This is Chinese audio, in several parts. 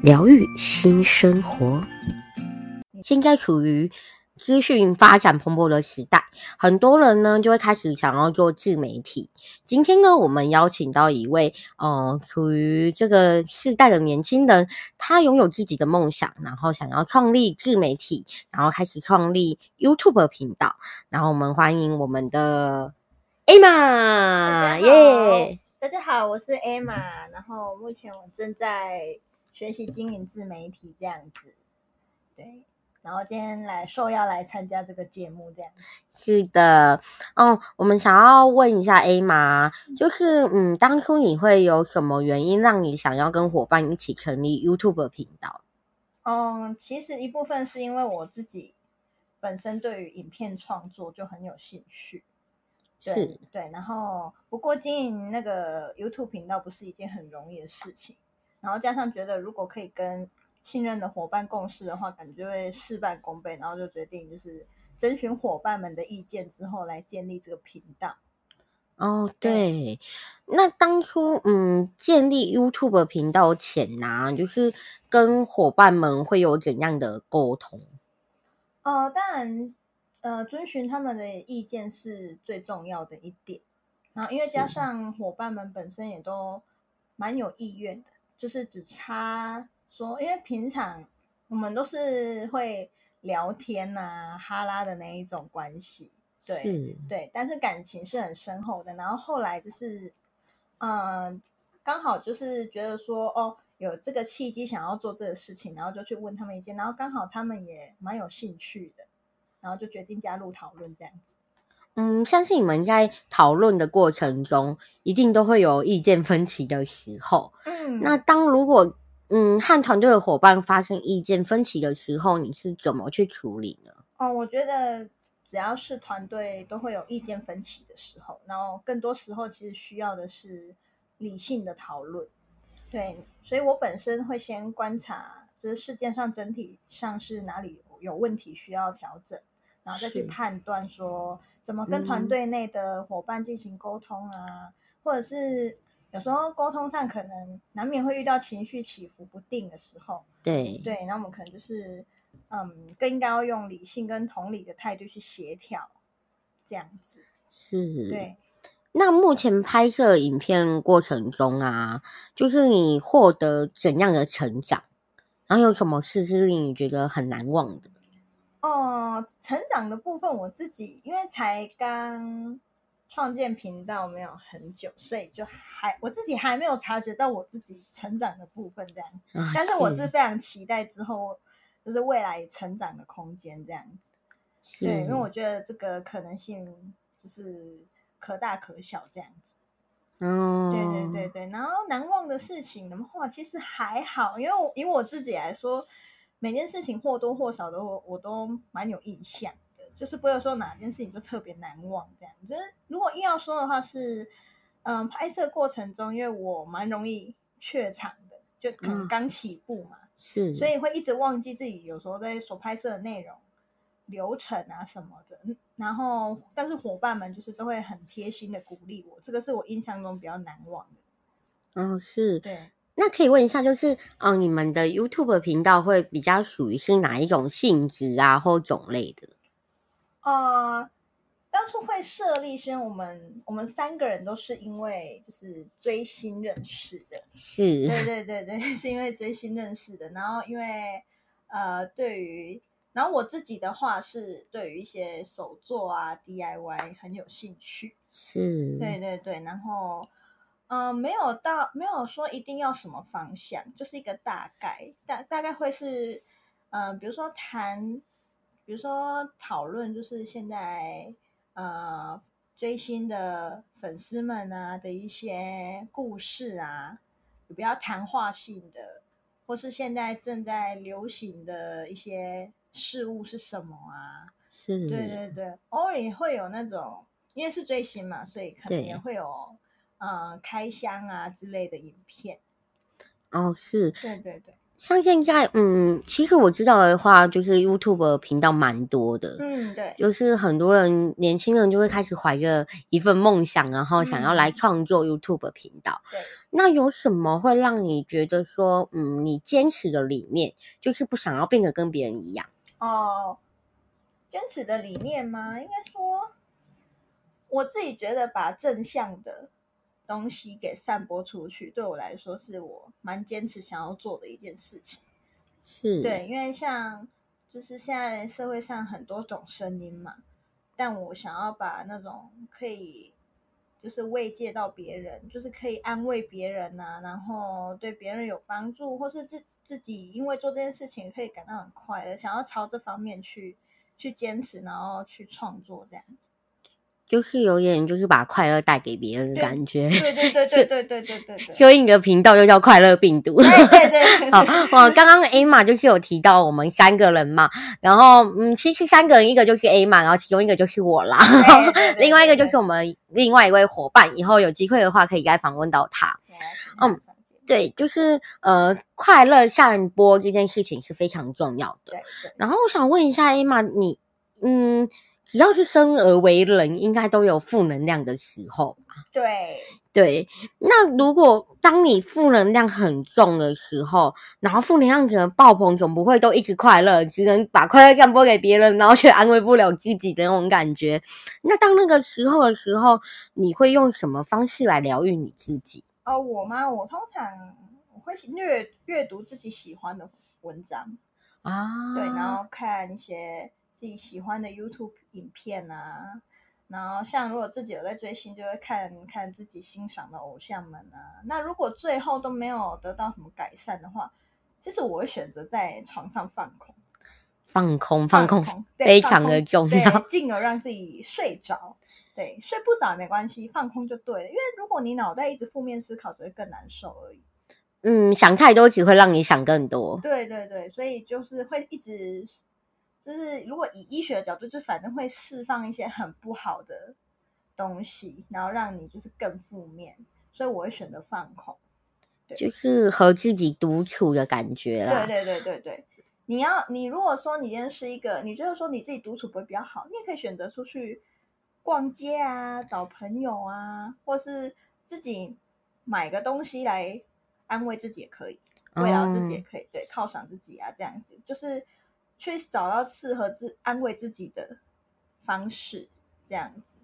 疗愈新生活。现在处于资讯发展蓬勃的时代，很多人呢就会开始想要做自媒体。今天呢，我们邀请到一位，呃，处于这个世代的年轻人，他拥有自己的梦想，然后想要创立自媒体，然后开始创立 YouTube 频道。然后我们欢迎我们的 Emma，耶!大家好，我是 Emma，然后目前我正在学习经营自媒体，这样子，对。然后今天来受邀来参加这个节目，这样是的哦。我们想要问一下 Emma，就是嗯，当初你会有什么原因让你想要跟伙伴一起成立 YouTube 频道？嗯，其实一部分是因为我自己本身对于影片创作就很有兴趣，对是对。然后不过经营那个 YouTube 频道不是一件很容易的事情，然后加上觉得如果可以跟信任的伙伴共事的话，感觉就会事半功倍，然后就决定就是征询伙伴们的意见之后来建立这个频道。哦，对，那当初嗯建立 YouTube 频道前呢、啊，就是跟伙伴们会有怎样的沟通？呃，当然，呃，遵循他们的意见是最重要的一点。然后，因为加上伙伴们本身也都蛮有意愿的，就是只差。说，因为平常我们都是会聊天呐、啊、哈拉的那一种关系，对对，但是感情是很深厚的。然后后来就是，嗯、呃，刚好就是觉得说，哦，有这个契机想要做这个事情，然后就去问他们意见，然后刚好他们也蛮有兴趣的，然后就决定加入讨论这样子。嗯，相信你们在讨论的过程中，一定都会有意见分歧的时候。嗯，那当如果嗯，和团队的伙伴发生意见分歧的时候，你是怎么去处理呢？哦，我觉得只要是团队都会有意见分歧的时候，然后更多时候其实需要的是理性的讨论。对，所以我本身会先观察，就是事件上整体上是哪里有问题需要调整，然后再去判断说怎么跟团队内的伙伴进行沟通啊，嗯、或者是。有时候沟通上可能难免会遇到情绪起伏不定的时候，对对，那我们可能就是嗯，更应该要用理性跟同理的态度去协调，这样子是。对，那目前拍摄影片过程中啊，就是你获得怎样的成长？然后有什么事是令你觉得很难忘的？哦，成长的部分我自己因为才刚。创建频道没有很久，所以就还我自己还没有察觉到我自己成长的部分这样子。啊、但是我是非常期待之后就是未来成长的空间这样子。是对，因为我觉得这个可能性就是可大可小这样子。嗯，对对对对。然后难忘的事情的话，其实还好，因为我以我自己来说，每件事情或多或少都我都蛮有印象的。就是不会说哪件事情就特别难忘这样。就是如果硬要说的话是，嗯，拍摄过程中，因为我蛮容易怯场的，就可能刚起步嘛，嗯、是，所以会一直忘记自己有时候在所拍摄的内容、流程啊什么的。然后，但是伙伴们就是都会很贴心的鼓励我，这个是我印象中比较难忘的。嗯，是。对。那可以问一下，就是嗯，你们的 YouTube 频道会比较属于是哪一种性质啊，或种类的？呃，当初会设立，是因为我们我们三个人都是因为就是追星认识的，是，对对对对，是因为追星认识的。然后因为呃，对于，然后我自己的话是对于一些手作啊 DIY 很有兴趣，是，对对对。然后呃，没有到没有说一定要什么方向，就是一个大概，大大概会是嗯、呃，比如说谈。比如说讨论，就是现在呃追星的粉丝们啊的一些故事啊，比较谈话性的或是现在正在流行的一些事物是什么啊？是，对对对，偶尔也会有那种，因为是追星嘛，所以可能也会有呃开箱啊之类的影片。哦，是，对对对。像现在，嗯，其实我知道的话，就是 YouTube 频道蛮多的，嗯，对，就是很多人年轻人就会开始怀着一份梦想，然后想要来创作 YouTube 频道。对，那有什么会让你觉得说，嗯，你坚持的理念就是不想要变得跟别人一样？哦，坚持的理念吗？应该说，我自己觉得把正向的。东西给散播出去，对我来说是我蛮坚持想要做的一件事情。是对，因为像就是现在社会上很多种声音嘛，但我想要把那种可以就是慰藉到别人，就是可以安慰别人呐、啊，然后对别人有帮助，或是自自己因为做这件事情可以感到很快乐，想要朝这方面去去坚持，然后去创作这样子。就是有点，就是把快乐带给别人的感觉。对对对对对对对对对。所以你的频道就叫快乐病毒。对对对。好，我刚刚 Emma 就是有提到我们三个人嘛，然后嗯，其实三个人，一个就是 Emma，然后其中一个就是我啦，另外一个就是我们另外一位伙伴，以后有机会的话可以再访问到他。嗯，对，就是呃，快乐散播这件事情是非常重要的。对。然后我想问一下 Emma，你嗯。只要是生而为人，应该都有负能量的时候。对对，那如果当你负能量很重的时候，然后负能量可能爆棚，总不会都一直快乐，只能把快乐散播给别人，然后却安慰不了自己的那种感觉。那当那个时候的时候，你会用什么方式来疗愈你自己？哦，我吗？我通常我会阅阅读自己喜欢的文章啊，对，然后看一些。自己喜欢的 YouTube 影片啊，然后像如果自己有在追星，就会看看自己欣赏的偶像们啊。那如果最后都没有得到什么改善的话，其实我会选择在床上放空，放空，放空，放空，非常的重要，进而让自己睡着。对，睡不着也没关系，放空就对了。因为如果你脑袋一直负面思考，只会更难受而已。嗯，想太多只会让你想更多。对对对，所以就是会一直。就是如果以医学的角度，就反正会释放一些很不好的东西，然后让你就是更负面，所以我会选择放空，对，就是和自己独处的感觉啦。对对对对对，你要你如果说你今天是一个，你觉得说你自己独处不会比较好，你也可以选择出去逛街啊，找朋友啊，或是自己买个东西来安慰自己也可以，慰劳自己也可以，嗯、对，犒赏自己啊，这样子就是。去找到适合自安慰自己的方式，这样子，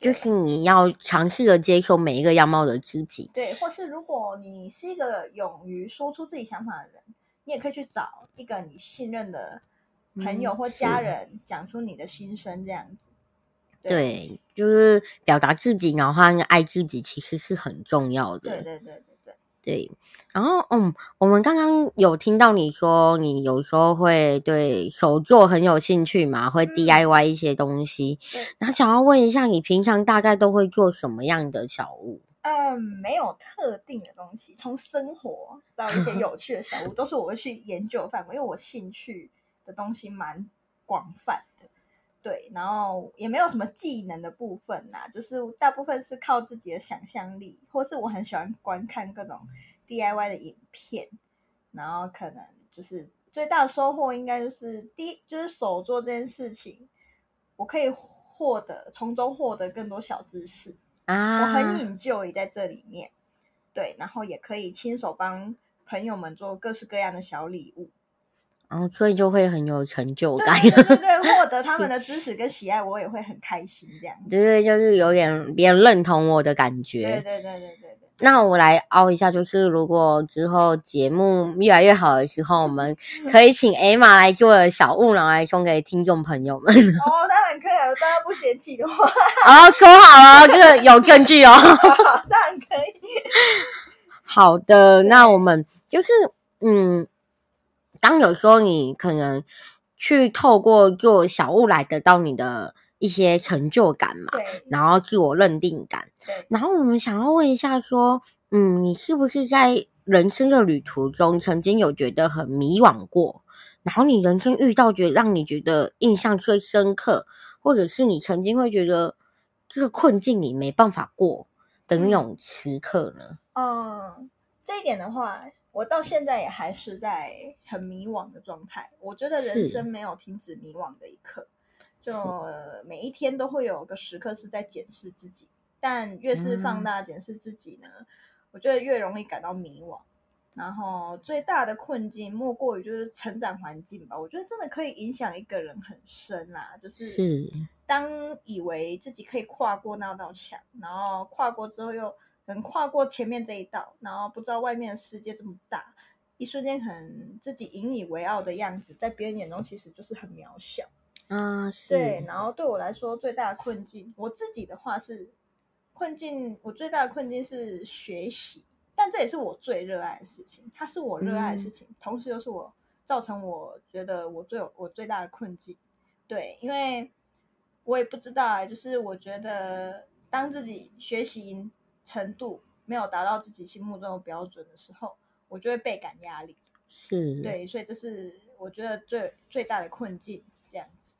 就是你要尝试着接受每一个样貌的自己。对，或是如果你是一个勇于说出自己想法的人，你也可以去找一个你信任的朋友或家人，讲出你的心声，这样子。对，对，就是表达自己，然后爱自己，其实是很重要的。对对对对。对，然后嗯，我们刚刚有听到你说，你有时候会对手作很有兴趣嘛，会 DIY 一些东西。嗯，然后想要问一下，你平常大概都会做什么样的小物？嗯，没有特定的东西，从生活到一些有趣的小物，都是我会去研究范围，因为我兴趣的东西蛮广泛的。对，然后也没有什么技能的部分呐，就是大部分是靠自己的想象力，或是我很喜欢观看各种 DIY 的影片，然后可能就是最大的收获应该就是第一，就是手做这件事情，我可以获得从中获得更多小知识啊，我很 enjoy 在这里面，对，然后也可以亲手帮朋友们做各式各样的小礼物。然后所以就会很有成就感，对对对，对，获得他们的支持跟喜爱，我也会很开心。这样子，对对，就是有点别人认同我的感觉。对对对对对对。那我来凹一下，就是如果之后节目越来越好的时候，我们可以请 Emma 来做小物，然后来送给听众朋友们。哦，当然可以了，大家不嫌弃的话。哦，说好了，这个有证据哦。当然可以。好的，那我们就是嗯。当有时候你可能去透过做小物来得到你的一些成就感嘛，然后自我认定感，对，然后我们想要问一下说，嗯，你是不是在人生的旅途中，曾经有觉得很迷惘过，然后你人生遇到觉得让你觉得印象最深刻，或者是你曾经会觉得这个困境你没办法过的那种时刻呢？嗯，这一点的话，我到现在也还是在很迷惘的状态。我觉得人生没有停止迷惘的一刻，就每一天都会有个时刻是在检视自己，但越是放大检视自己呢，嗯我觉得越容易感到迷惘，然后最大的困境莫过于就是成长环境吧。我觉得真的可以影响一个人很深啦，就是当以为自己可以跨过那道墙，然后跨过之后又能跨过前面这一道，然后不知道外面的世界这么大，一瞬间可能自己引以为傲的样子，在别人眼中其实就是很渺小。啊，是。对，然后对我来说最大的困境，我自己的话是。困境，我最大的困境是学习，但这也是我最热爱的事情。它是我热爱的事情，嗯、同时又是我造成我觉得我最有我最大的困境。对，因为我也不知道啊，就是我觉得当自己学习程度没有达到自己心目中的标准的时候，我就会倍感压力。是，对，所以这是我觉得最最大的困境，这样子。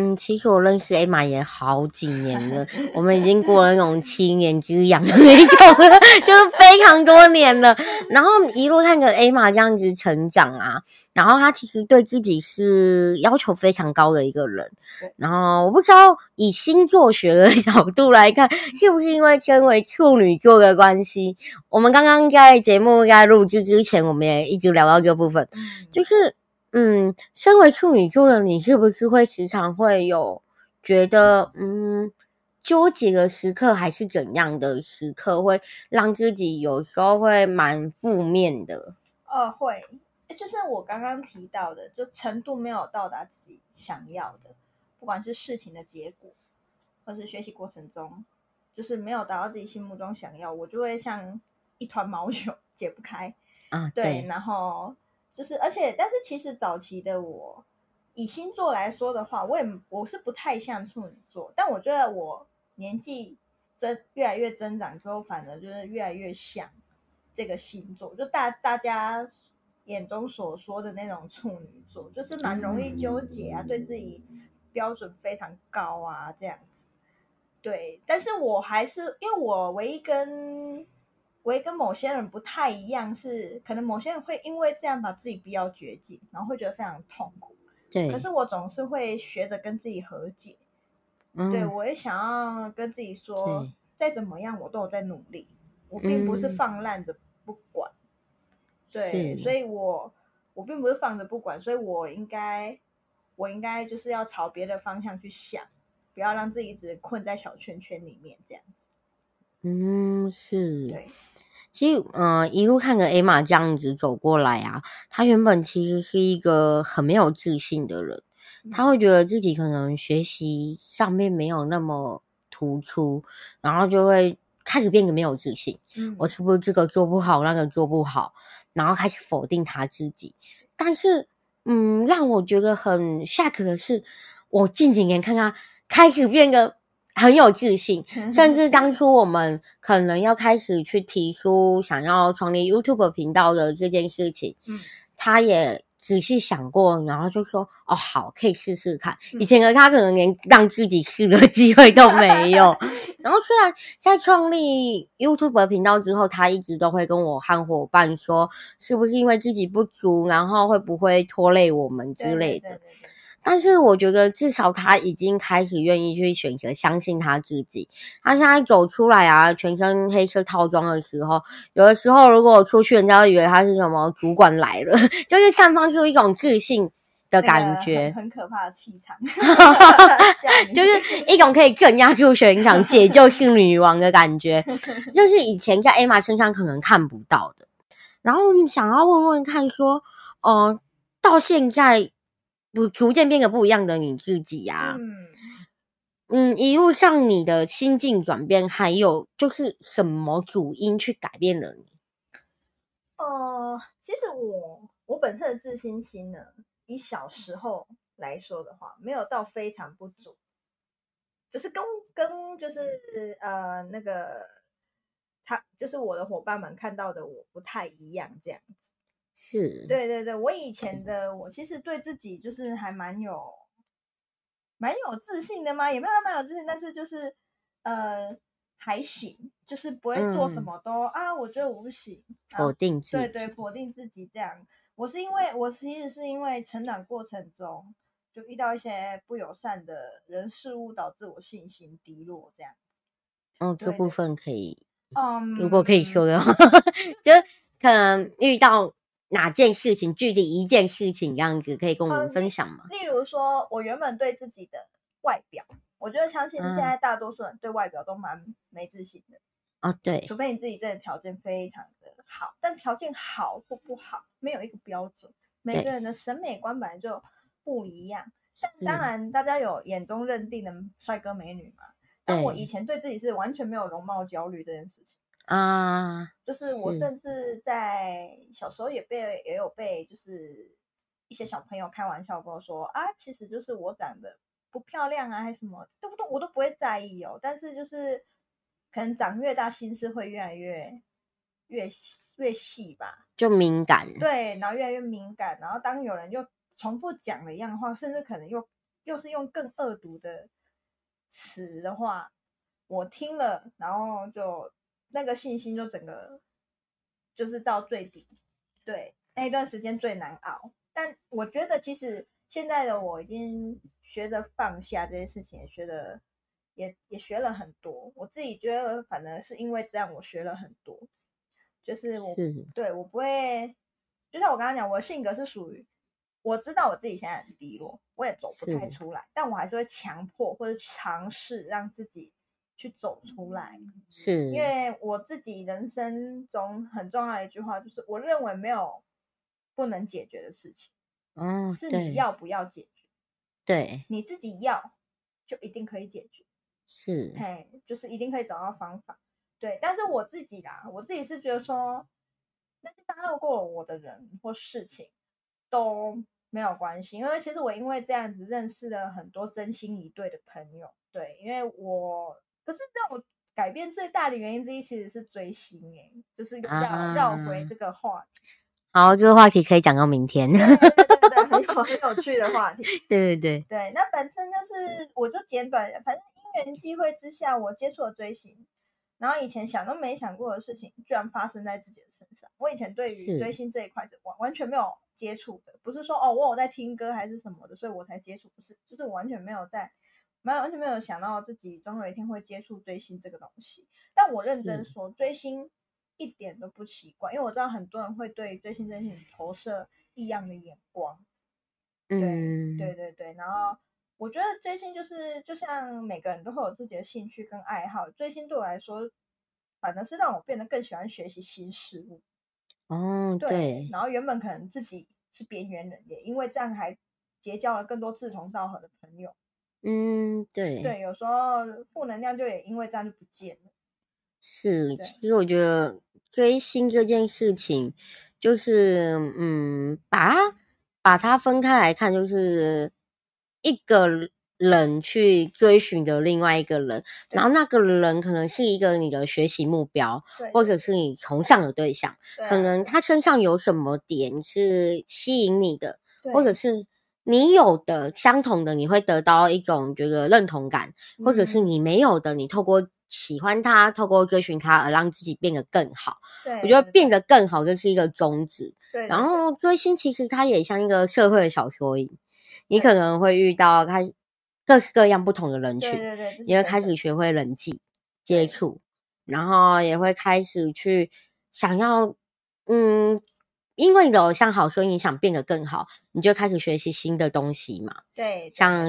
嗯，其实我认识 Emma 也好几年了，我们已经过了那种七年之痒的那种了，就是非常多年了。然后一路看着 Emma 这样子成长啊，然后她其实对自己是要求非常高的一个人。然后我不知道以星座学的角度来看，是不是因为身为处女座的关系？我们刚刚在节目在录制之前，我们也一直聊到这个部分，就是。嗯，身为处女座的你，是不是会时常会有觉得嗯纠结的时刻，还是怎样的时刻，会让自己有时候会蛮负面的？呃，会，就是我刚刚提到的，就程度没有到达自己想要的，不管是事情的结果，或是学习过程中，就是没有达到自己心目中想要，我就会像一团毛 球解不开啊，对，对，然后。就是，而且，但是其实早期的我，以星座来说的话，我也我是不太像处女座，但我觉得我年纪增越来越增长之后，反而就是越来越像这个星座，就大大家眼中所说的那种处女座，就是蛮容易纠结啊，对自己标准非常高啊，这样子。对，但是我还是因为我唯一跟。我也跟某些人不太一样，是可能某些人会因为这样把自己逼到绝境，然后会觉得非常痛苦。对，可是我总是会学着跟自己和解。嗯，对，我也想要跟自己说，再怎么样我都有在努力，我并不是放烂着不管。嗯，对，所以我我并不是放着不管，所以我应该我应该就是要朝别的方向去想，不要让自己一直困在小圈圈里面这样子。嗯，是。对。其实，嗯、呃，一路看着 Emma 这样子走过来啊，他原本其实是一个很没有自信的人，他会觉得自己可能学习上面没有那么突出，然后就会开始变得没有自信。嗯，我是不是这个做不好，那个做不好，然后开始否定他自己。但是，嗯，让我觉得很 shock 的是，我近几年看她开始变得。很有自信，甚至当初我们可能要开始去提出想要创立 YouTube 频道的这件事情，嗯，他也仔细想过，然后就说：“哦，好，可以试试看。”以前的他可能连让自己试的机会都没有。然后虽然在创立 YouTube 频道之后，他一直都会跟我和伙伴说，是不是因为自己不足，然后会不会拖累我们之类的。对对对对对。但是我觉得，至少他已经开始愿意去选择相信他自己。他现在走出来啊，全身黑色套装的时候，有的时候如果出去，人家会以为他是什么主管来了，就是散发出一种自信的感觉，那个、很，很可怕的气场，就是一种可以镇压住全场、解救性女王的感觉，就是以前在 Emma 身上可能看不到的。然后我们想要问问看，说，呃，到现在。不，逐渐变得不一样的你自己呀、啊。嗯嗯，一路上你的心境转变，还有就是什么主因去改变了你？呃，其实我我本身的自信心呢，以小时候来说的话，没有到非常不足，就是跟跟就是呃那个他就是我的伙伴们看到的我不太一样，这样子。是，对对对，我以前的我其实对自己就是还蛮有蛮有自信的嘛，也没有蛮有自信，但是就是呃还行，就是不会做什么都、嗯、啊，我觉得我不行，否定自己，对对，否定自己这样。我是因为我其实是因为成长过程中就遇到一些不友善的人事物，导致我信心低落这样。哦，这部分可以，嗯，如果可以说的话，就可能遇到。哪件事情，具体一件事情这样子，可以跟我们分享吗？嗯、例如说，我原本对自己的外表，我觉得相信现在大多数人对外表都蛮没自信的。哦、嗯，对，除非你自己真的条件非常的好，但条件好或不好没有一个标准，每个人的审美观本来就不一样。像当然，大家有眼中认定的帅哥美女嘛？但我以前对自己是完全没有容貌焦虑这件事情。啊，uh, 就是我甚至在小时候也被也有被就是一些小朋友开玩笑跟我说啊，其实就是我长得不漂亮啊，还是什么，都不都我都不会在意哦。但是就是可能长越大，心思会越来越越越细吧，就敏感。对，然后越来越敏感。然后当有人又重复讲了一样的话，甚至可能又又是用更恶毒的词的话，我听了，然后就。那个信心就整个就是到最底，对，那一段时间最难熬。但我觉得其实现在的我已经学着放下这些事情，也学的也也学了很多。我自己觉得，反而是因为这样，我学了很多。就是我是对我不会，就像我刚刚讲，我的性格是属于我知道我自己现在很低落，我也走不太出来，但我还是会强迫或者尝试让自己。去走出来，是。因为我自己人生中很重要的一句话，就是我认为没有不能解决的事情，嗯，是你要不要解决，对，你自己要就一定可以解决，是，嘿，就是一定可以找到方法，对。但是我自己啦，我自己是觉得说，那些打扰过我的人或事情都没有关系，因为其实我因为这样子认识了很多真心一对的朋友，对，因为我。可是让我改变最大的原因之一，其实是追星哎，就是要绕回这个话好，这个话题可以讲到明天。对对对对，很有很有趣的话题。对对对对，那本身就是，我就简短，反正因缘际会之下，我接触了追星，然后以前想都没想过的事情，居然发生在自己的身上。我以前对于追星这一块是完完全没有接触的，不是说哦，我有在听歌还是什么的，所以我才接触，不是，就是我完全没有在。没有，完全没有想到自己总有一天会接触追星这个东西。但我认真说，追星一点都不奇怪，因为我知道很多人会对追星这件事情投射异样的眼光。对，嗯，对对对。然后我觉得追星就是，就像每个人都会有自己的兴趣跟爱好。追星对我来说，反而是让我变得更喜欢学习新事物。哦，对。对，然后原本可能自己是边缘人，也因为这样还结交了更多志同道合的朋友。嗯，对。对，有时候负能量就也因为这样就不见了。是，其实我觉得追星这件事情，就是嗯，把它把它分开来看，就是一个人去追寻的另外一个人，然后那个人可能是一个你的学习目标，或者是你崇尚的对象，可能他身上有什么点是吸引你的，或者是。你有的相同的，你会得到一种觉得认同感，嗯、或者是你没有的，你透过喜欢他，透过追寻他而让自己变得更好。对，我觉得变得更好就是一个宗旨。对，然后追星其实它也像一个社会的小缩影，你可能会遇到开各式各样不同的人群，对对对，你会开始学会人际接触，然后也会开始去想要嗯。因为你的偶像好，所以你想变得更好，你就开始学习新的东西嘛。对，像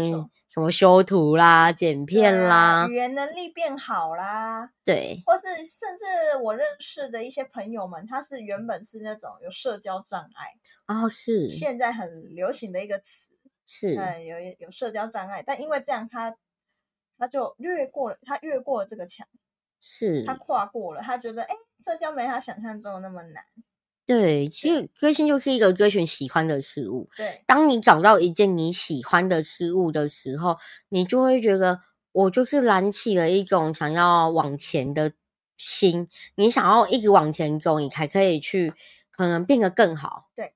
什么修图啦、剪片啦，语言能力变好啦。对，或是甚至我认识的一些朋友们，他是原本是那种有社交障碍哦，是现在很流行的一个词，是嗯，有有社交障碍，但因为这样他，他他就越过了，他越过了这个墙，是他跨过了，他觉得哎，社交没他想象中的那么难。对，其实追星就是一个追寻喜欢的事物。对，当你找到一件你喜欢的事物的时候，你就会觉得我就是燃起了一种想要往前的心，你想要一直往前走，你才可以去可能变得更好。对。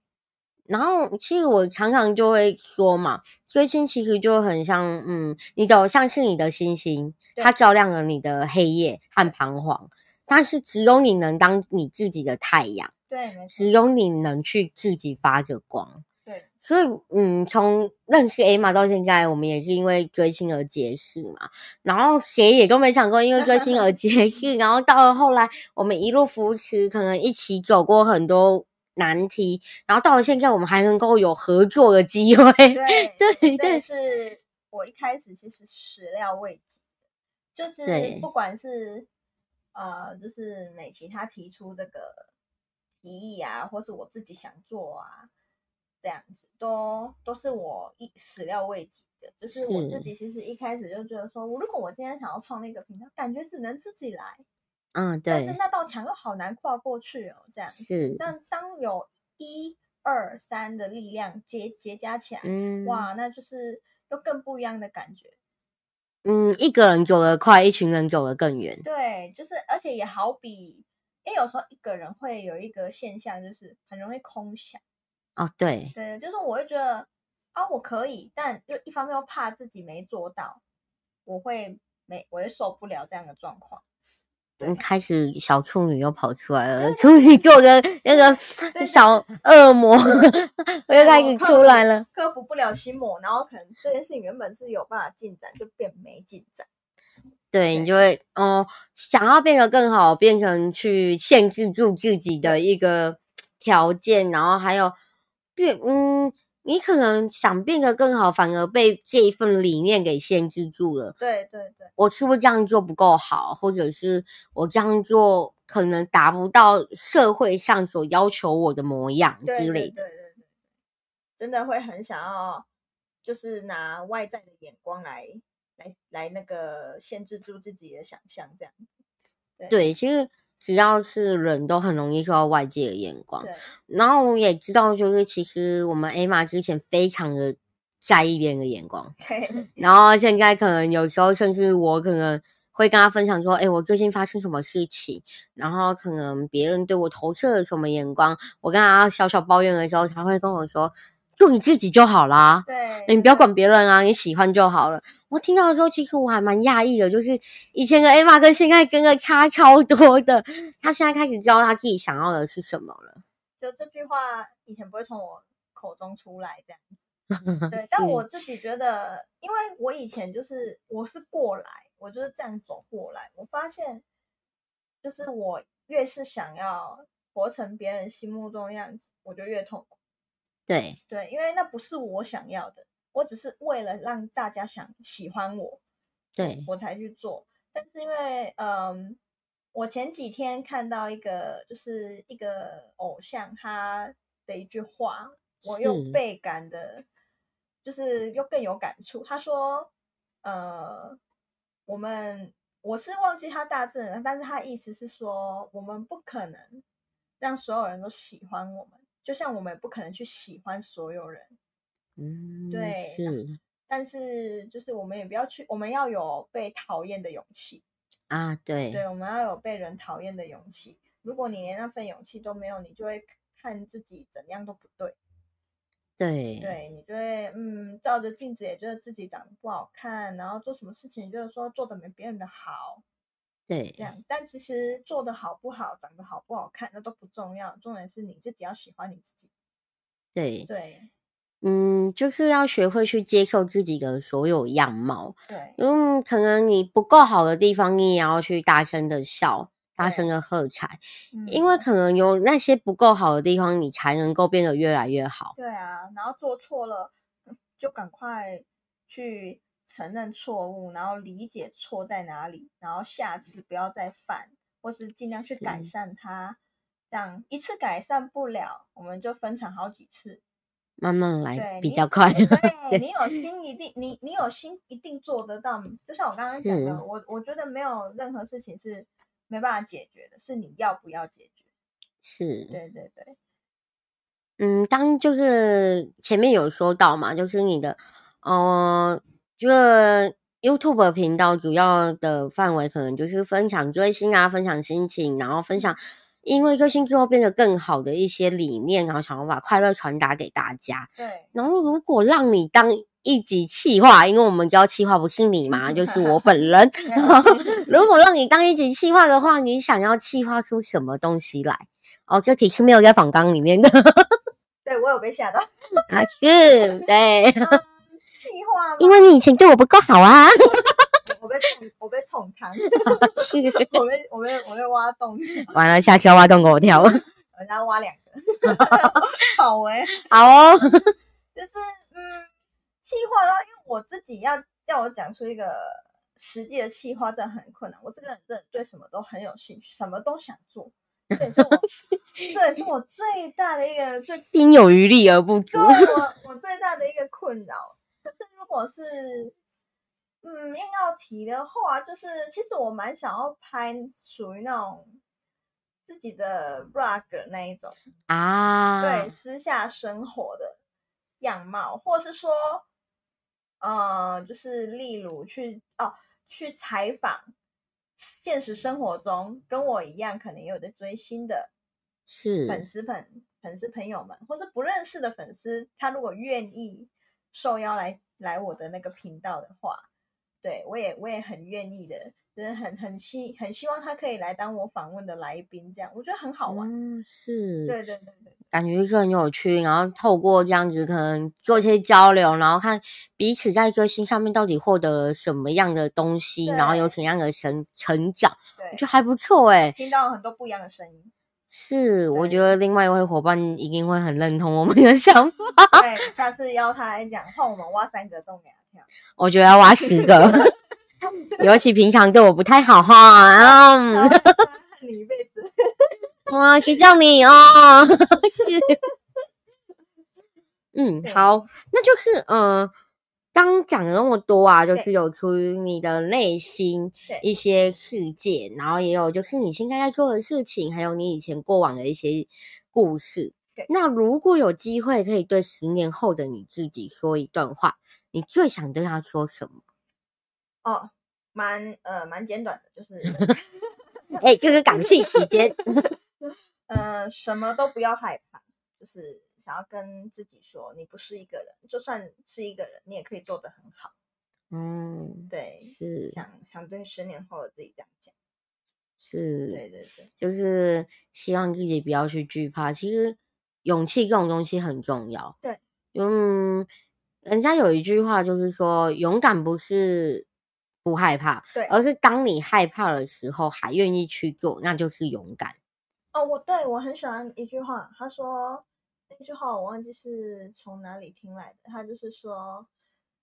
然后，其实我常常就会说嘛，追星其实就很像，嗯，你的偶像是你的星星，它照亮了你的黑夜和彷徨。但是，只有你能当你自己的太阳，对，只有你能去自己发着光。对，所以，嗯，从认识 Emma 到现在，我们也是因为追星而结识嘛。然后，谁也都没想过因为追星而 结识。然后，到了后来，我们一路扶持，可能一起走过很多。难题，然后到了现在，我们还能够有合作的机会。对 对，这是我一开始其实始料未及的，就是不管是呃，就是美琪她提出这个提议啊，或是我自己想做啊，这样子都都是我一始料未及的。就是我自己其实一开始就觉得说，我如果我今天想要创立一个频道，感觉只能自己来。嗯，对。但是那道墙又好难跨过去哦，这样子。但当有一二三的力量结结加起来，嗯，哇，那就是又更不一样的感觉。嗯，一个人走得快，一群人走得更远。对，就是，而且也好比，因为有时候一个人会有一个现象，就是很容易空想。哦，对。对，就是我会觉得啊，我可以，但又一方面又怕自己没做到，我会没，我会受不了这样的状况。嗯，开始小处女又跑出来了，处女座的那个小恶魔我 又开始出来了，克服不了心魔，然后可能这件事情原本是有办法进展，就变没进展。对，你就会嗯，想要变得更好，变成去限制住自己的一个条件，然后还有变嗯。你可能想变得更好，反而被这一份理念给限制住了。对对对，我是不是这样做不够好，或者是我这样做可能达不到社会上所要求我的模样之类的。对对对对对，真的会很想要，就是拿外在的眼光来来来那个限制住自己的想象，这样子。对，对，其实。只要是人都很容易受到外界的眼光，然后我也知道，就是其实我们 Emma 之前非常的在意别人的眼光，对，然后现在可能有时候甚至我可能会跟他分享说，哎，我最近发生什么事情，然后可能别人对我投射了什么眼光，我跟他小小抱怨的时候，他会跟我说。做你自己就好啦，对，你不要管别人啊，你喜欢就好了。我听到的时候，其实我还蛮讶异的，就是以前的 Emma 跟现在跟的差超多的。他现在开始知道他自己想要的是什么了。就这句话以前不会从我口中出来这样子，对。但我自己觉得，因为我以前就是我是过来，我就是这样走过来。我发现，就是我越是想要活成别人心目中的样子，我就越痛苦。对对，因为那不是我想要的，我只是为了让大家想喜欢我，对，我才去做。但是因为，嗯，我前几天看到一个，就是一个偶像他的一句话，我又倍感的，就是又更有感触。他说，呃，我们我是忘记他大致了，但是他意思是说，我们不可能让所有人都喜欢我们。就像我们也不可能去喜欢所有人，嗯，对，是，但是就是我们也不要去，我们要有被讨厌的勇气啊，对，对，我们要有被人讨厌的勇气。如果你连那份勇气都没有，你就会看自己怎样都不对，对，对，你就会嗯，照着镜子也觉得自己长得不好看，然后做什么事情就是说做的没别人的好。对，这样，但其实做的好不好，长得好不好看，那都不重要，重点是你自己要喜欢你自己。对对，嗯，就是要学会去接受自己的所有样貌。对，嗯，可能你不够好的地方，你也要去大声的笑，大声的喝彩，因为可能有那些不够好的地方，你才能够变得越来越好。对啊，然后做错了，就赶快去。承认错误，然后理解错在哪里，然后下次不要再犯，或是尽量去改善它。这样一次改善不了，我们就分成好几次，慢慢来比较快。对，对你有心一定，你你有心一定做得到。就像我刚刚讲的，我我觉得没有任何事情是没办法解决的，是你要不要解决。是，对对对。嗯，当就是前面有说到嘛，就是你的，呃。这个 YouTube 频道主要的范围可能就是分享追星啊，分享心情，然后分享因为追星之后变得更好的一些理念，然后想要把快乐传达给大家。对。然后如果让你当一集企划，因为我们知道企划不是你嘛，就是我本人。如果让你当一集企划的话，你想要企划出什么东西来？哦，这题是没有在访纲里面的。对，我有被吓到。啊，是，对。气话，因为你以前对我不够好啊！我被宠，我被冲汤，我被我被我被挖洞，完了，下次要挖洞给我跳，人家挖两个，好哎、欸、好哦，就是嗯，气话的话，因为我自己要叫我讲出一个实际的气话，真的很困难。我这个人真的对什么都很有兴趣，什么都想做，这也是我，这是我最大的一个最心有余力而不足，我我最大的一个困扰。但是如果是，嗯，硬要提的话，就是其实我蛮想要拍属于那种自己的 vlog 那一种啊，对，私下生活的样貌，或是说，呃，就是例如去哦，去采访现实生活中跟我一样可能也有在追星的，是粉丝粉粉丝朋友们，或是不认识的粉丝，他如果愿意。受邀来来我的那个频道的话，对我也我也很愿意的，就是很很希很希望他可以来当我访问的来宾，这样我觉得很好玩。嗯，是，对对对对，感觉是很有趣。然后透过这样子，可能做一些交流，然后看彼此在追星上面到底获得了什么样的东西，然后有怎样的成成长，对，我觉得还不错哎。听到很多不一样的声音。是，我觉得另外一位伙伴一定会很认同我们的想法。对，下次邀他来讲，换我们挖三个洞给他跳。我觉得要挖十个，尤其平常对我不太好哈。嗯，恨你一辈子。哇，谁叫你哦？是。嗯，好，那就是嗯。呃刚讲了那么多啊，就是有出于你的内心一些世界，然后也有就是你现在在做的事情，还有你以前过往的一些故事。那如果有机会可以对十年后的你自己说一段话，你最想对他说什么？哦，蛮呃蛮简短的，就是 哎、欸，就是感性时间。呃，什么都不要害怕，就是。想要跟自己说，你不是一个人，就算是一个人，你也可以做得很好。嗯，对，是想想对十年后的自己这样讲。是，对对对，就是希望自己不要去惧怕。其实勇气这种东西很重要。对，嗯，人家有一句话就是说，勇敢不是不害怕，对，而是当你害怕的时候还愿意去做，那就是勇敢。哦，我对我很喜欢一句话，他说。那句话我忘记是从哪里听来的，他就是说，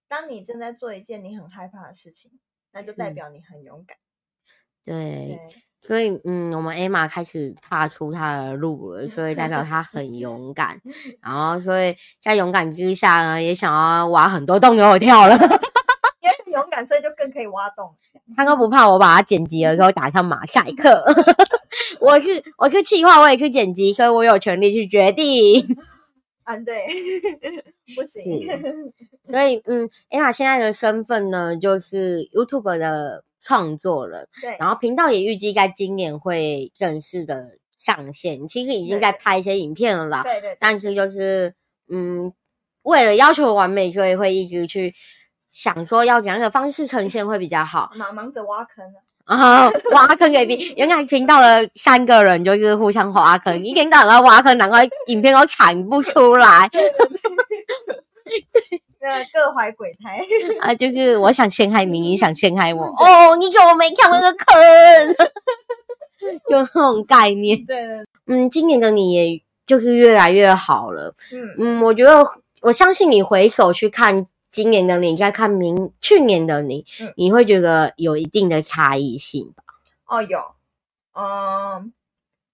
当你正在做一件你很害怕的事情，那就代表你很勇敢。对，对，所以嗯，我们 Emma 开始踏出她的路了，所以代表她很勇敢。然后，所以在勇敢之下呢，也想要挖很多洞给我跳了。因为勇敢，所以就更可以挖洞。他都不怕我把它剪辑了之后打上马赛克。我是我是企划，我也是剪辑，所以我有权利去决定。啊，对，不行。所以，嗯，Emma 现在的身份呢，就是 YouTube 的创作人。对，然后频道也预计在今年会正式的上线。其实已经在拍一些影片了啦。对对，对。但是就是，嗯，为了要求完美，所以会一直去想说要怎样的方式呈现会比较好。忙忙着挖坑啊，挖坑给别原来频道的三个人就是互相挖坑，一天到晚挖坑，难怪影片都产不出来。对，各怀鬼胎 啊，就是我想陷害你，你想陷害我。哦，你怎么没跳那个坑？就那种概念。对，嗯，今年的你也就是越来越好了。嗯嗯，我觉得我相信你回首去看。今年的你再看明去年的你，嗯，你会觉得有一定的差异性吧？哦，有，嗯，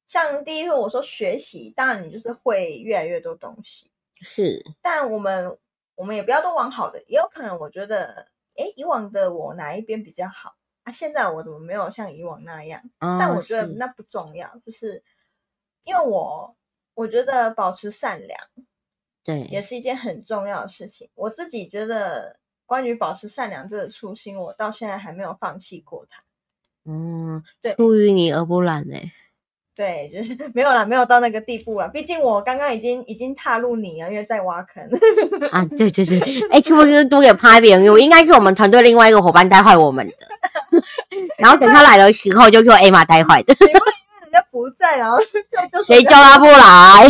像第一个我说学习，当然你就是会越来越多东西，是。但我们我们也不要都往好的，也有可能我觉得，哎，以往的我哪一边比较好啊？现在我怎么没有像以往那样？哦，但我觉得那不重要，就是因为我我觉得保持善良。对，也是一件很重要的事情。我自己觉得，关于保持善良这个初心，我到现在还没有放弃过它。嗯，出于你而不染呢？对，就是 没有啦，没有到那个地步了。毕竟我刚刚已经已经踏入你了，因为在挖坑 啊。对对对，哎，是不是都给拍别人？我应该是我们团队另外一个伙伴带坏我们的。然后等他来的时候，就说 Emma 带坏的。因为人家不在，然后就就谁叫他不来？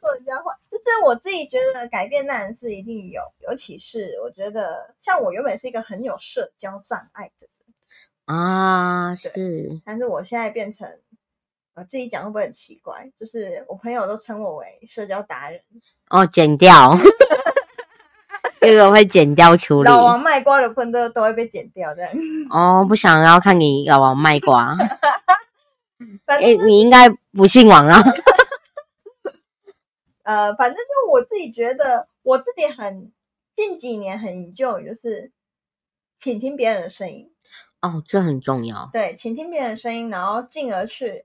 说人家坏。就是我自己觉得改变当然是一定有，尤其是我觉得像我原本是一个很有社交障碍的人。啊，是，但是我现在变成，我自己讲会不会很奇怪？就是我朋友都称我为社交达人哦，剪掉，这个会剪掉处理。老王卖瓜的分都都会被剪掉的。哦，不想要看你老王卖瓜。哎、欸、你应该不姓王啊。呃，反正就我自己觉得，我自己很近几年很 enjoy，就是倾听别人的声音。哦，这很重要。对，倾听别人的声音，然后进而去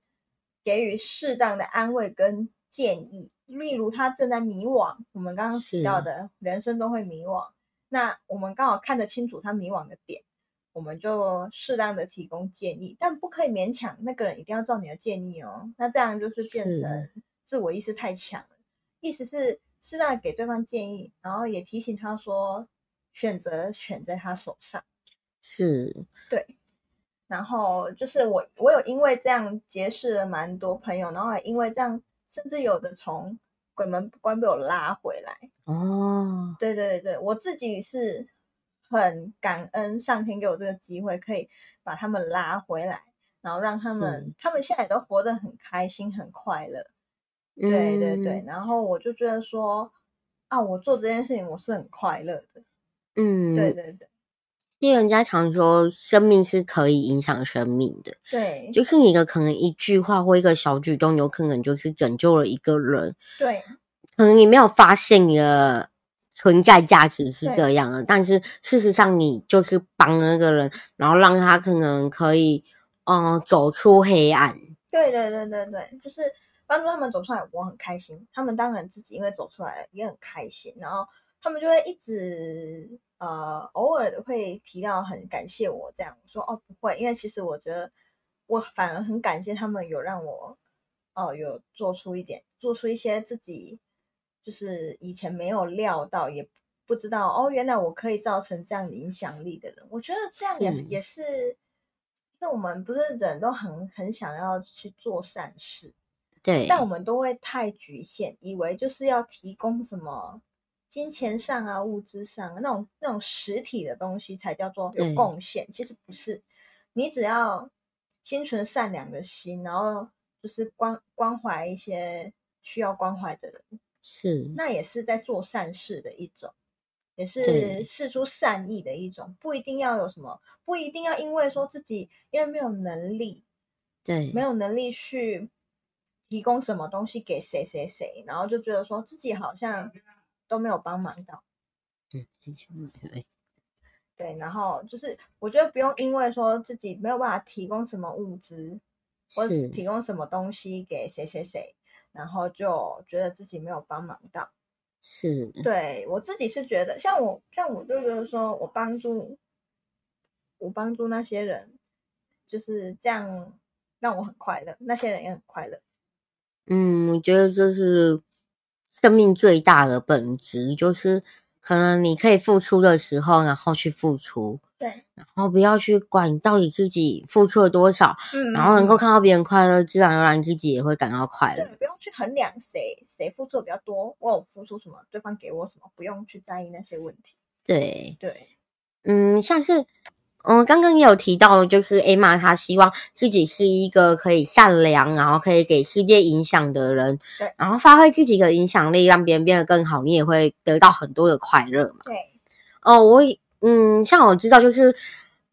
给予适当的安慰跟建议。例如，他正在迷惘，我们刚刚提到的人生都会迷惘。那我们刚好看得清楚他迷惘的点，我们就适当的提供建议，但不可以勉强那个人一定要照你的建议哦。那这样就是变成自我意识太强了。意思是适当给对方建议，然后也提醒他说，选择权在他手上。是，对，然后就是我，我有因为这样结识了蛮多朋友，然后也因为这样，甚至有的从鬼门关被我拉回来。哦，对对对，我自己是很感恩上天给我这个机会，可以把他们拉回来，然后让他们，他们现在都活得很开心、很快乐。对对对，然后我就觉得说，啊，我做这件事情我是很快乐的。嗯，对对。对。因为人家常说，生命是可以影响生命的，对，就是你的可能一句话或一个小举动，有可能就是拯救了一个人，对，可能你没有发现你的存在价值是这样的，但是事实上你就是帮那个人，然后让他可能可以，嗯、呃，走出黑暗。对对对对对，就是帮助他们走出来，我很开心。他们当然自己因为走出来也很开心，然后他们就会一直。呃，偶尔会提到很感谢我这样说哦，不会，因为其实我觉得我反而很感谢他们有让我哦、呃、有做出一点，做出一些自己就是以前没有料到，也不知道哦，原来我可以造成这样的影响力的人。我觉得这样也是也是，那我们不是人都很很想要去做善事，对，但我们都会太局限，以为就是要提供什么。金钱上啊，物质上那种那种实体的东西才叫做有贡献。其实不是，你只要心存善良的心，然后就是关关怀一些需要关怀的人，是那也是在做善事的一种，也是示出善意的一种。不一定要有什么，不一定要因为说自己因为没有能力，对，没有能力去提供什么东西给谁谁谁，然后就觉得说自己好像。都没有帮忙到，嗯，对，然后就是我觉得不用因为说自己没有办法提供什么物资，或者提供什么东西给谁谁谁，然后就觉得自己没有帮忙到。是，对，我自己是觉得，像我像我就觉得说我帮助我帮助那些人，就是这样让我很快乐，那些人也很快乐。嗯，我觉得这是。生命最大的本质就是，可能你可以付出的时候，然后去付出，对，然后不要去管你到底自己付出了多少，嗯，然后能够看到别人快乐，自然而然自己也会感到快乐。对，不用去衡量谁谁付出的比较多，我有付出什么，对方给我什么，不用去在意那些问题。对对，嗯，像是。嗯，刚刚也有提到，就是 Emma 她希望自己是一个可以善良，然后可以给世界影响的人，对，然后发挥自己的影响力，让别人变得更好，你也会得到很多的快乐嘛。对，哦，我嗯，像我知道，就是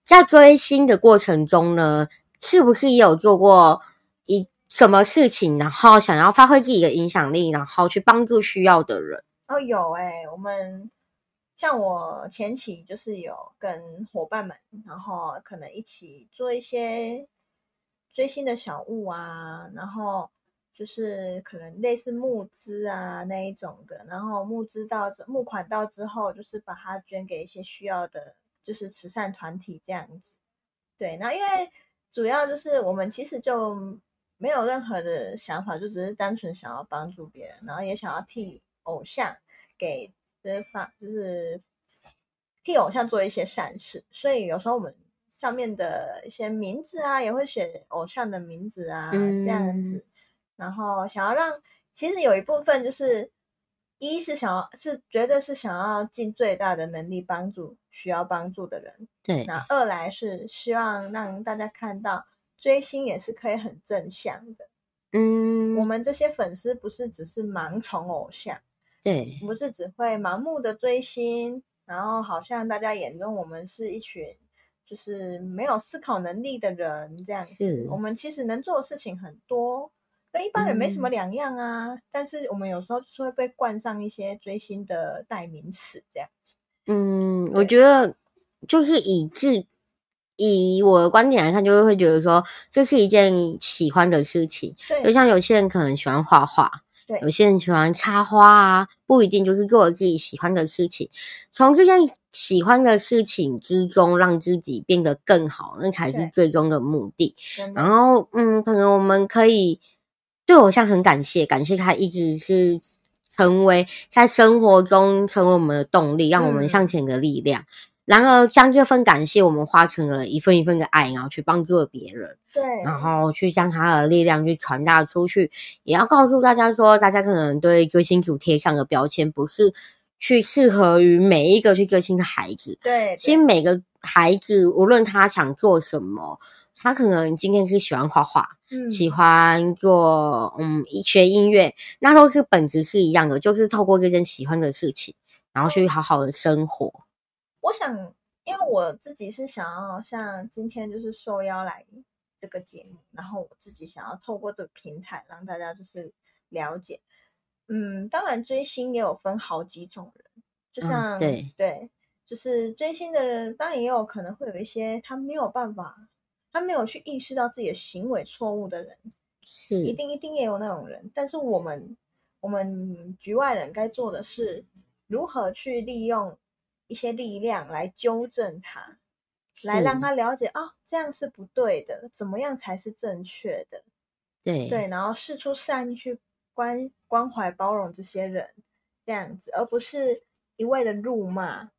在追星的过程中呢，是不是也有做过一什么事情，然后想要发挥自己的影响力，然后去帮助需要的人？哦，有诶、欸，我们。像我前期就是有跟伙伴们，然后可能一起做一些追星的小物啊，然后就是可能类似募资啊那一种的，然后募资到募款到之后，就是把它捐给一些需要的，就是慈善团体这样子。对，那因为主要就是我们其实就没有任何的想法，就只是单纯想要帮助别人，然后也想要替偶像给就是发就是替偶像做一些善事，所以有时候我们。上面的一些名字啊，也会写偶像的名字啊，嗯、这样子。然后想要让，其实有一部分就是，一是想要，是绝对是想要尽最大的能力帮助需要帮助的人。对。那二来是希望让大家看到追星也是可以很正向的。嗯。我们这些粉丝不是只是盲从偶像，对，不是只会盲目的追星，然后好像大家眼中我们是一群。就是没有思考能力的人，这样子。是我们其实能做的事情很多，跟一般人没什么两样啊。嗯、但是我们有时候就是会被冠上一些追星的代名词，这样子。嗯，我觉得就是以自以我的观点来看，就会会觉得说这是一件喜欢的事情。对，就像有些人可能喜欢画画。对，有些人喜欢插花啊，不一定就是做自己喜欢的事情。从这件喜欢的事情之中，让自己变得更好，那才是最终的目的。然后，嗯，可能我们可以对偶像很感谢，感谢他一直是成为在生活中成为我们的动力，让我们向前的力量。嗯然而，将这份感谢，我们化成了一份一份的爱，然后去帮助了别人。对，然后去将他的力量去传达出去，也要告诉大家说，大家可能对追星族贴上的标签，不是去适合于每一个去追星的孩子。对，对，其实每个孩子，无论他想做什么，他可能今天是喜欢画画，嗯，喜欢做嗯学音乐，那都是本质是一样的，就是透过这件喜欢的事情，然后去好好的生活。我想，因为我自己是想要像今天就是受邀来这个节目，然后我自己想要透过这个平台让大家就是了解，嗯，当然追星也有分好几种人，就像、嗯、对。对，就是追星的人，当然也有可能会有一些他没有办法，他没有去意识到自己的行为错误的人，是。一定一定也有那种人，但是我们我们局外人该做的是如何去利用。一些力量来纠正他，来让他了解哦，这样是不对的，怎么样才是正确的？对对，然后试出善意去关关怀包容这些人，这样子，而不是一味的辱骂，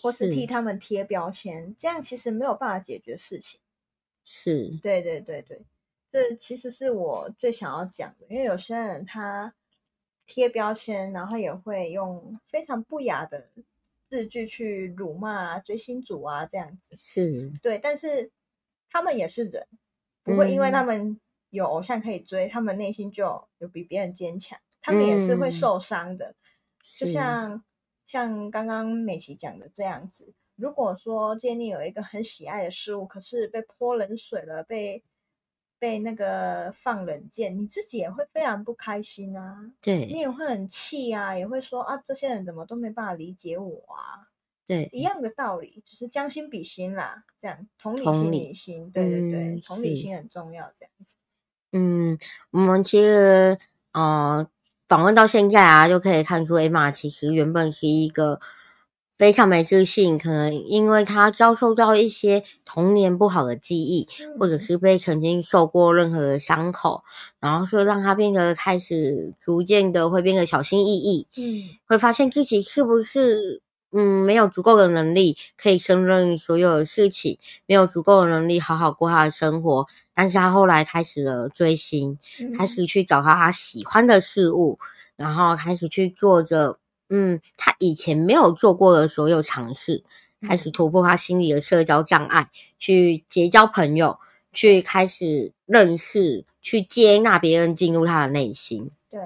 或是替他们贴标签，这样其实没有办法解决事情。是，对对对对，这其实是我最想要讲的，因为有些人他贴标签，然后也会用非常不雅的。字句去辱骂追星族啊，这样子是对，但是他们也是人，不会因为他们有偶像可以追，嗯、他们内心就有比别人坚强，他们也是会受伤的。嗯、就像像刚刚美琪讲的这样子，如果说今天你有一个很喜爱的事物，可是被泼冷水了，被。被那个放冷箭，你自己也会非常不开心啊。对，你也会很气啊，也会说啊，这些人怎么都没办法理解我啊。对，一样的道理，就是将心比心啦，这样同理心理心，对对对，嗯、同理心很重要，这样子。嗯，我们其实呃访问到现在啊，就可以看出 Emma 其实原本是一个。非常没自信，可能因为他遭受到一些童年不好的记忆，嗯、或者是被曾经受过任何的伤口，然后说让他变得开始逐渐的会变得小心翼翼，嗯，会发现自己是不是嗯没有足够的能力可以胜任所有的事情，没有足够的能力好好过他的生活，但是他后来开始了追星，嗯、开始去找到他喜欢的事物，然后开始去做着。嗯，他以前没有做过的所有尝试，开始突破他心里的社交障碍，去结交朋友，去开始认识，去接纳别人进入他的内心。对，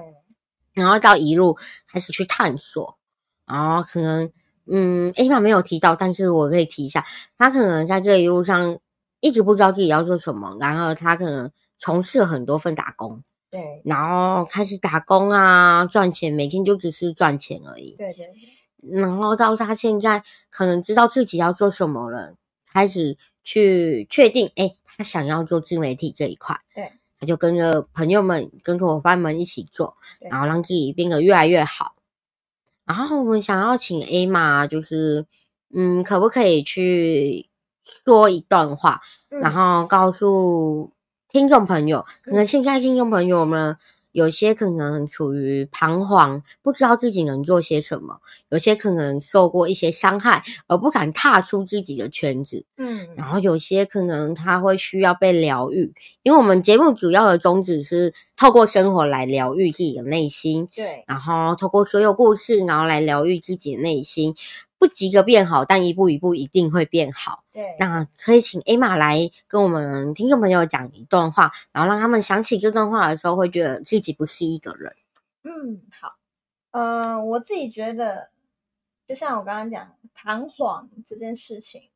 然后到一路开始去探索，然后可能，嗯，Emma 没有提到，但是我可以提一下，他可能在这一路上一直不知道自己要做什么，然后他可能从事了很多份打工。对，然后开始打工啊，赚钱，每天就只是赚钱而已。对对。然后到他现在可能知道自己要做什么了，开始去确定，哎，他想要做自媒体这一块。对。他就跟着朋友们、跟着伙伴们一起做，然后让自己变得越来越好。然后我们想要请 Emma，就是嗯，可不可以去说一段话，嗯、然后告诉听众朋友，可能现在听众朋友们。有些可能处于彷徨，不知道自己能做些什么；有些可能受过一些伤害，而不敢踏出自己的圈子。嗯，然后有些可能他会需要被疗愈，因为我们节目主要的宗旨是透过生活来疗愈自己的内心。对，然后透过所有故事，然后来疗愈自己的内心。不及格变好，但一步一步一定会变好。对，那可以请 Emma 来跟我们听众朋友讲一段话，然后让他们想起这段话的时候，会觉得自己不是一个人。嗯，好。呃，我自己觉得，就像我刚刚讲，彷徨这件事情，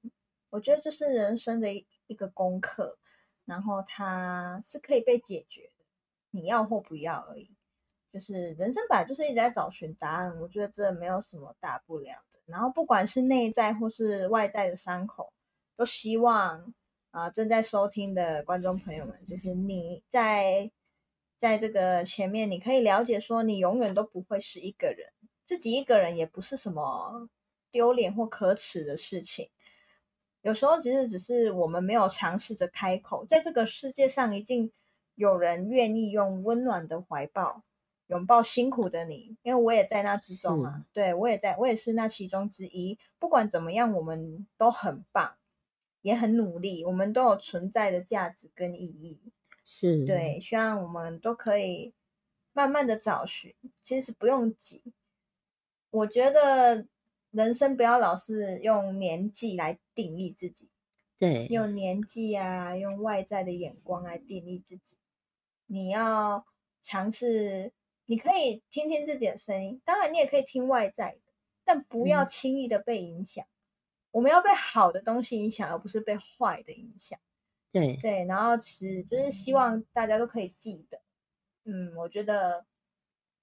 我觉得这是人生的一一个功课，然后它是可以被解决的，你要或不要而已。就是人生本来就是一直在找寻答案，我觉得这没有什么大不了的。然后，不管是内在或是外在的伤口，都希望啊、正在收听的观众朋友们，就是你在在这个前面，你可以了解说，你永远都不会是一个人，自己一个人也不是什么丢脸或可耻的事情。有时候，其实只是我们没有尝试着开口，在这个世界上，已经有人愿意用温暖的怀抱。拥抱辛苦的你，因为我也在那之中啊。对，我也在，我也是那其中之一。不管怎么样，我们都很棒，也很努力，我们都有存在的价值跟意义。是，对，希望我们都可以慢慢的找寻。其实不用急，我觉得人生不要老是用年纪来定义自己。对，用年纪啊，用外在的眼光来定义自己。你要尝试。你可以听听自己的声音，当然你也可以听外在的，但不要轻易的被影响。嗯、我们要被好的东西影响，而不是被坏的影响。对对，然后是就是希望大家都可以记得，嗯，我觉得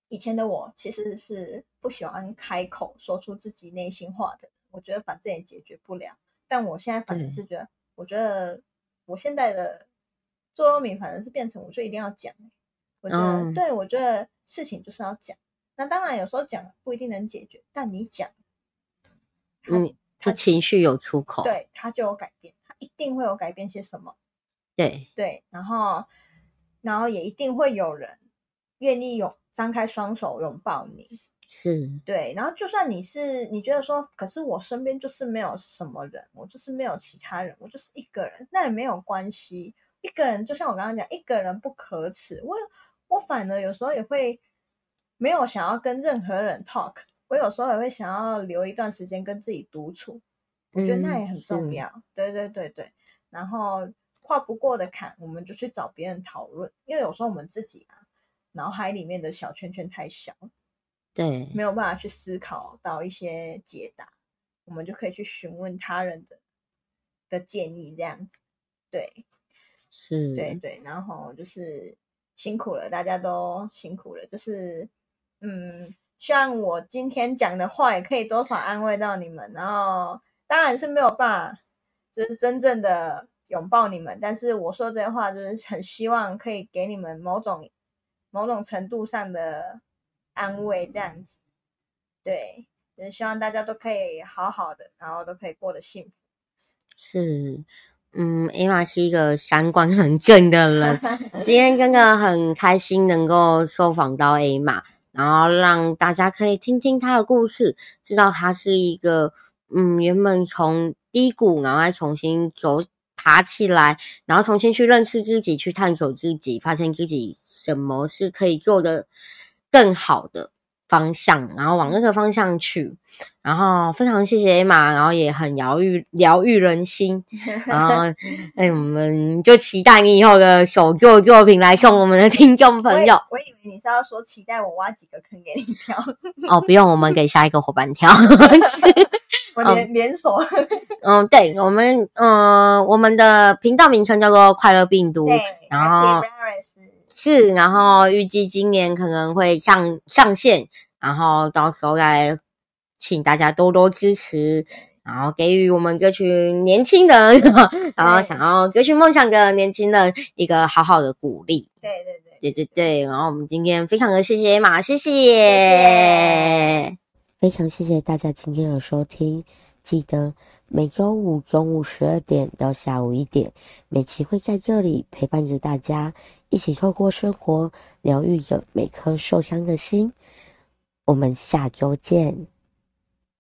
以前的我其实是不喜欢开口说出自己内心话的，我觉得反正也解决不了。但我现在反正是觉得，我觉得我现在的座右铭反正是变成，我就一定要讲。我觉得，嗯、对，我觉得事情就是要讲。那当然，有时候讲不一定能解决，但你讲，嗯，他情绪有出口，对，他就有改变，他一定会有改变些什么。对对，然后，然后也一定会有人愿意拥张开双手拥抱你。是，对。然后，就算你是你觉得说，可是我身边就是没有什么人，我就是没有其他人，我就是一个人，那也没有关系。一个人就像我刚刚讲，一个人不可耻。我。我反而有时候也会没有想要跟任何人 talk，我有时候也会想要留一段时间跟自己独处，我觉得那也很重要。嗯、对对对对，然后跨不过的坎，我们就去找别人讨论，因为有时候我们自己啊，脑海里面的小圈圈太小，对，没有办法去思考到一些解答，我们就可以去询问他人的的建议，这样子，对，是，对对，然后就是。辛苦了，大家都辛苦了。就是，嗯，希望我今天讲的话也可以多少安慰到你们。然后，当然是没有办法，就是真正的拥抱你们。但是我说这些话，就是很希望可以给你们某种、某种程度上的安慰，这样子。对，就是希望大家都可以好好的，然后都可以过得幸福。是。嗯，Emma 是一个三观很正的人。今天真的很开心能够受访到 Emma，然后让大家可以听听她的故事，知道她是一个嗯，原本从低谷，然后再重新走爬起来，然后重新去认识自己，去探索自己，发现自己什么是可以做得更好的。方向，然后往那个方向去，然后非常谢谢 Emma，然后也很疗愈疗愈人心，然后哎，我们就期待你以后的手作作品来送我们的听众朋友。我，我以为你是要说期待我挖几个坑给你跳，哦，不用，我们给下一个伙伴跳。我连连锁，嗯，对，我们嗯，我们的频道名称叫做快乐病毒，然后。是，然后预计今年可能会上上线，然后到时候来请大家多多支持然后给予我们这群年轻人，然后想要追寻梦想的年轻人一个好好的鼓励。对对对，对对对。然后我们今天非常的谢谢谢，谢谢，非常谢谢大家今天的收听。记得每周五中午十二点到下午一点，美琪会在这里陪伴着大家，一起透过生活疗愈着每颗受伤的心。我们下周见。